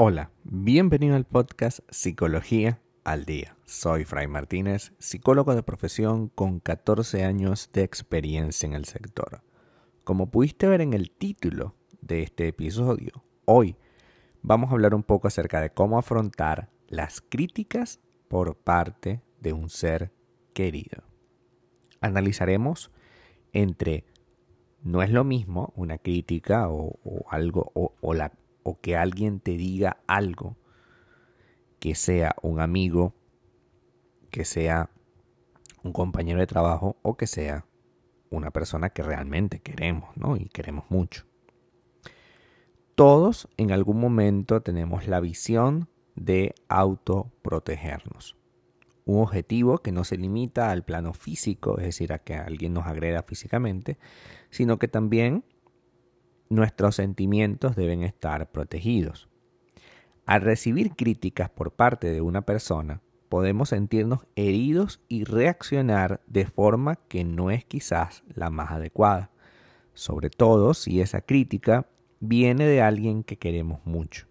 Hola, bienvenido al podcast Psicología al Día. Soy Fray Martínez, psicólogo de profesión con 14 años de experiencia en el sector. Como pudiste ver en el título de este episodio, hoy vamos a hablar un poco acerca de cómo afrontar las críticas por parte de un ser querido. Analizaremos entre no es lo mismo una crítica o, algo o, la, o que alguien te diga algo que sea un amigo, que sea un compañero de trabajo o que sea una persona que realmente queremos, ¿no? Y queremos mucho. Todos en algún momento tenemos la visión de autoprotegernos. Un objetivo que no se limita al plano físico, es decir, a que alguien nos agreda físicamente, sino que también nuestros sentimientos deben estar protegidos. Al recibir críticas por parte de una persona, podemos sentirnos heridos y reaccionar de forma que no es quizás la más adecuada, sobre todo si esa crítica viene de alguien que queremos mucho.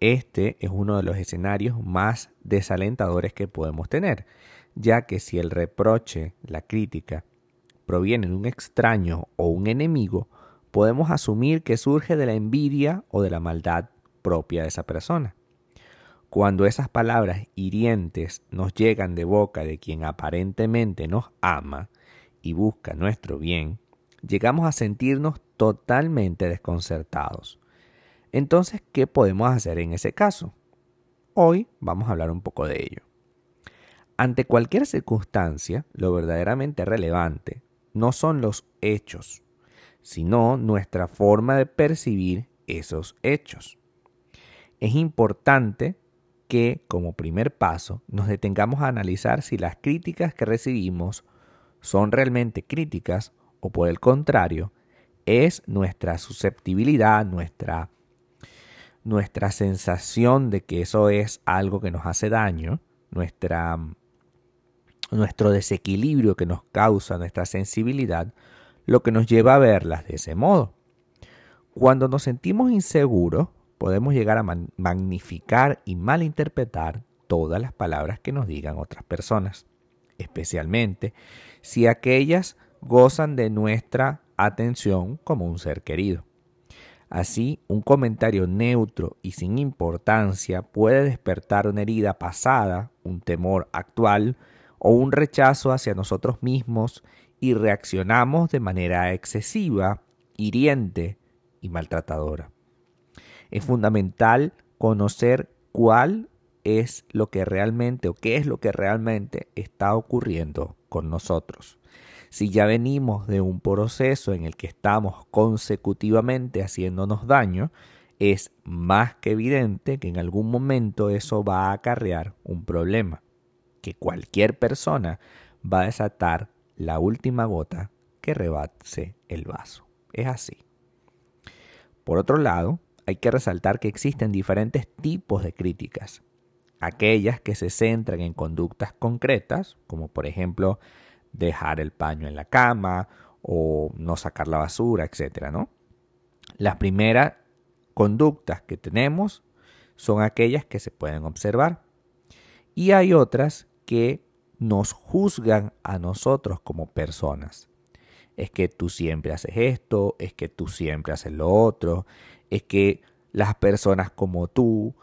Este es uno de los escenarios más desalentadores que podemos tener, ya que si el reproche, la crítica, proviene de un extraño o un enemigo, podemos asumir que surge de la envidia o de la maldad propia de esa persona. Cuando esas palabras hirientes nos llegan de boca de quien aparentemente nos ama y busca nuestro bien, llegamos a sentirnos totalmente desconcertados. Entonces, ¿qué podemos hacer en ese caso? Hoy vamos a hablar un poco de ello. Ante cualquier circunstancia, lo verdaderamente relevante no son los hechos, sino nuestra forma de percibir esos hechos. Es importante que, como primer paso, nos detengamos a analizar si las críticas que recibimos son realmente críticas o por el contrario, es nuestra susceptibilidad, nuestra, nuestra sensación de que eso es algo que nos hace daño, nuestra, nuestro desequilibrio que nos causa nuestra sensibilidad, lo que nos lleva a verlas de ese modo. Cuando nos sentimos inseguros, podemos llegar a magnificar y malinterpretar todas las palabras que nos digan otras personas, especialmente si aquellas gozan de nuestra atención como un ser querido. Así, un comentario neutro y sin importancia puede despertar una herida pasada, un temor actual o un rechazo hacia nosotros mismos y reaccionamos de manera excesiva, hiriente y maltratadora. Es fundamental conocer cuál es lo que realmente o qué es lo que realmente está ocurriendo con nosotros. Si ya venimos de un proceso en el que estamos consecutivamente haciéndonos daño, es más que evidente que en algún momento eso va a acarrear un problema, que cualquier persona va a desatar la última gota que rebase el vaso. Es así. Por otro lado, hay que resaltar que existen diferentes tipos de críticas. Aquellas que se centran en conductas concretas, como por ejemplo dejar el paño en la cama o no sacar la basura, etc. ¿no? Las primeras conductas que tenemos son aquellas que se pueden observar. Y hay otras que nos juzgan a nosotros como personas. Es que tú siempre haces esto, es que tú siempre haces lo otro, es que las personas como tú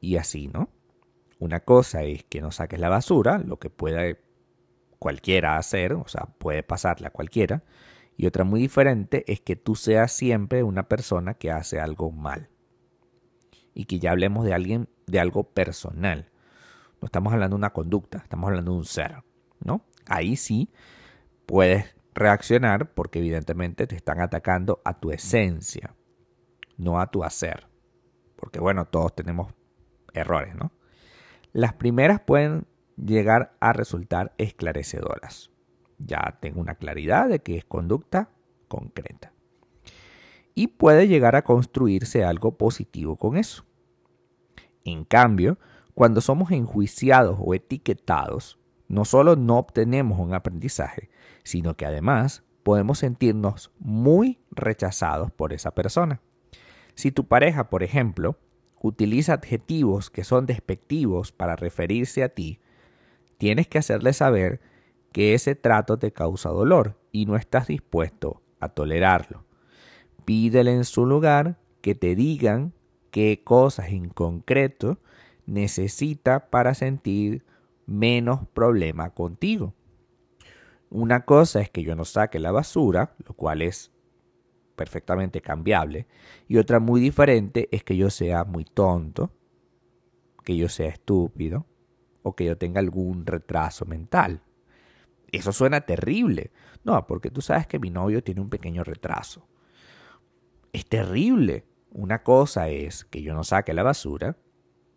y así, ¿no? Una cosa es que no saques la basura, lo que puede cualquiera hacer, o sea, puede pasarle a cualquiera. Y otra muy diferente es que tú seas siempre una persona que hace algo mal. Y que ya hablemos de alguien, de algo personal. No estamos hablando de una conducta, estamos hablando de un ser, ¿no? Ahí sí puedes reaccionar porque evidentemente te están atacando a tu esencia no a tu hacer. Porque bueno, todos tenemos errores, ¿no? Las primeras pueden llegar a resultar esclarecedoras. Ya tengo una claridad de que es conducta concreta. Y puede llegar a construirse algo positivo con eso. En cambio, cuando somos enjuiciados o etiquetados, no solo no obtenemos un aprendizaje, sino que además podemos sentirnos muy rechazados por esa persona. Si tu pareja, por ejemplo, utiliza adjetivos que son despectivos para referirse a ti, tienes que hacerle saber que ese trato te causa dolor y no estás dispuesto a tolerarlo. Pídele en su lugar que te digan qué cosas en concreto necesita para sentir menos problema contigo. Una cosa es que yo no saque la basura, lo cual es perfectamente cambiable, y otra muy diferente es que yo sea muy tonto, que yo sea estúpido o que yo tenga algún retraso mental. Eso suena terrible. No, porque tú sabes que mi novio tiene un pequeño retraso. Es terrible. Una cosa es que yo no saque la basura,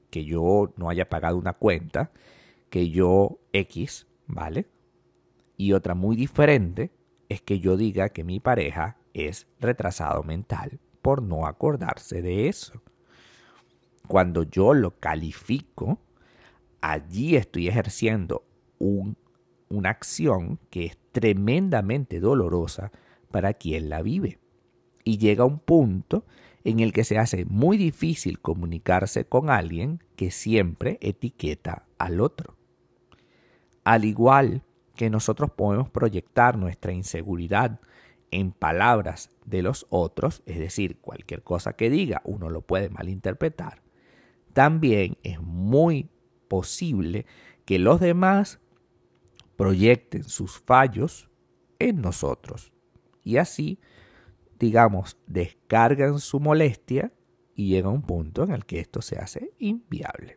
que yo no haya pagado una cuenta, que yo X, ¿vale? Y otra muy diferente es que yo diga que mi pareja es retrasado mental por no acordarse de eso. Cuando yo lo califico, allí estoy ejerciendo una acción que es tremendamente dolorosa para quien la vive. Y llega un punto en el que se hace muy difícil comunicarse con alguien que siempre etiqueta al otro. Al igual que nosotros podemos proyectar nuestra inseguridad en palabras de los otros, es decir, cualquier cosa que diga uno lo puede malinterpretar, también es muy posible que los demás proyecten sus fallos en nosotros y así, digamos, descargan su molestia y llega un punto en el que esto se hace inviable.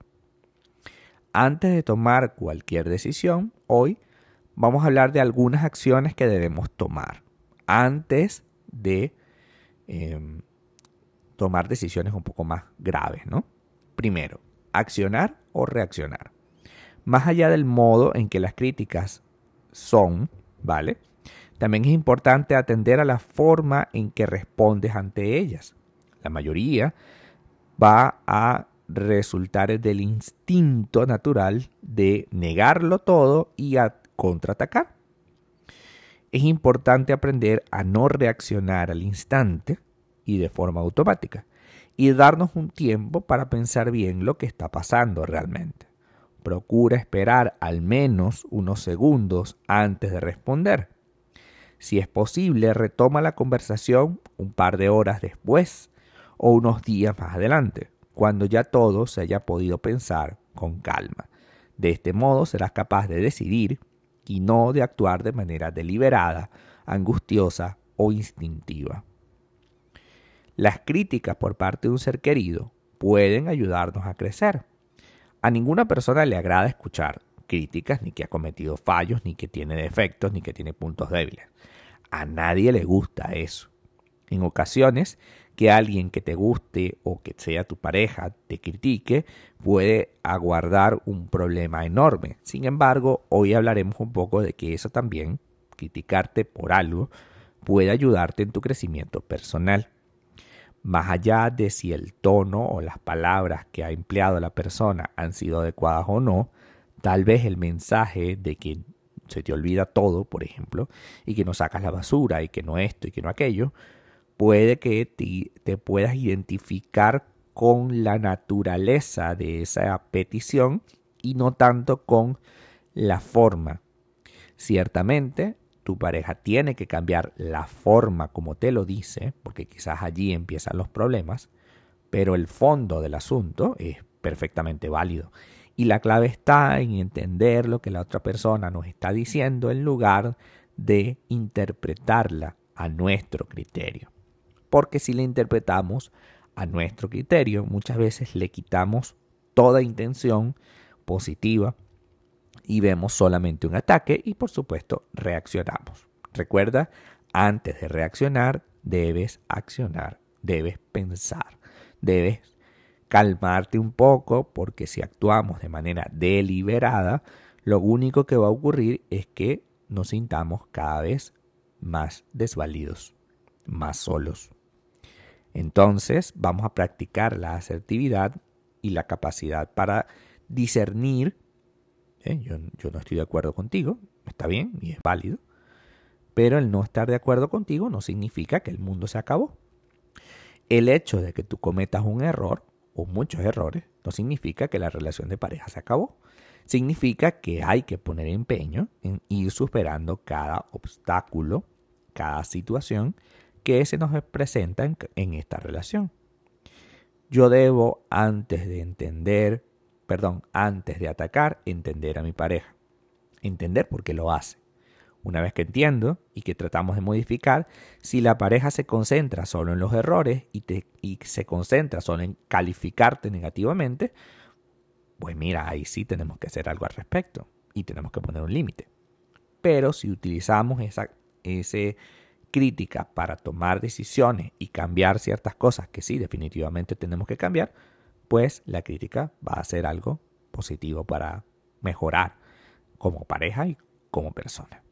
Antes de tomar cualquier decisión, hoy vamos a hablar de algunas acciones que debemos tomar antes de em, tomar decisiones un poco más graves, ¿no? Primero, accionar o reaccionar. Más allá del modo en que las críticas son, ¿vale? También es importante atender a la forma en que respondes ante ellas. La mayoría va a resultar del instinto natural de negarlo todo y a contraatacar. Es importante aprender a no reaccionar al instante y de forma automática y darnos un tiempo para pensar bien lo que está pasando realmente. Procura esperar al menos unos segundos antes de responder. Si es posible, retoma la conversación un par de horas después o unos días más adelante, cuando ya todo se haya podido pensar con calma. De este modo serás capaz de decidir y no de actuar de manera deliberada, angustiosa o instintiva. Las críticas por parte de un ser querido pueden ayudarnos a crecer. A ninguna persona le agrada escuchar críticas, ni que ha cometido fallos, ni que tiene defectos, ni que tiene puntos débiles. A nadie le gusta eso. En ocasiones, que alguien que te guste o que sea tu pareja te critique puede aguardar un problema enorme. Sin embargo, hoy hablaremos un poco de que eso también, criticarte por algo, puede ayudarte en tu crecimiento personal. Más allá de si el tono o las palabras que ha empleado la persona han sido adecuadas o no, tal vez el mensaje de que se te olvida todo, por ejemplo, y que no sacas la basura y que no esto y que no aquello, puede que te, puedas identificar con la naturaleza de esa petición y no tanto con la forma. Ciertamente, tu pareja tiene que cambiar la forma como te lo dice, porque quizás allí empiezan los problemas, pero el fondo del asunto es perfectamente válido. Y la clave está en entender lo que la otra persona nos está diciendo en lugar de interpretarla a nuestro criterio porque si le interpretamos a nuestro criterio, muchas veces le quitamos toda intención positiva y vemos solamente un ataque y por supuesto reaccionamos. Recuerda, antes de reaccionar debes accionar, debes pensar, debes calmarte un poco porque si actuamos de manera deliberada, lo único que va a ocurrir es que nos sintamos cada vez más desvalidos, más solos. Entonces vamos a practicar la asertividad y la capacidad para discernir ¿eh? yo, yo no estoy de acuerdo contigo, está bien y es válido, pero el no estar de acuerdo contigo no significa que el mundo se acabó. El hecho de que tú cometas un error o muchos errores no significa que la relación de pareja se acabó. Significa que hay que poner empeño en ir superando cada obstáculo, cada situación que se nos presenta en, en esta relación. Yo debo, antes de entender, perdón, antes de atacar, entender a mi pareja. Entender por qué lo hace. Una vez que entiendo y que tratamos de modificar, si la pareja se concentra solo en los errores y, se concentra solo en calificarte negativamente, pues mira, ahí sí tenemos que hacer algo al respecto y tenemos que poner un límite. Pero si utilizamos esa crítica para tomar decisiones y cambiar ciertas cosas que sí definitivamente tenemos que cambiar, pues la crítica va a ser algo positivo para mejorar como pareja y como persona.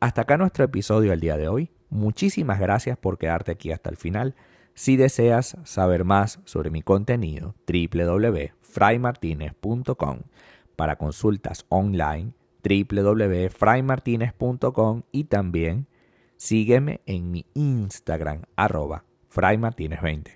Hasta acá nuestro episodio del día de hoy. Muchísimas gracias por quedarte aquí hasta el final. Si deseas saber más sobre mi contenido, www.fraymartinez.com. Para consultas online, www.fraymartinez.com y también sígueme en mi Instagram, arroba fraymartinez20.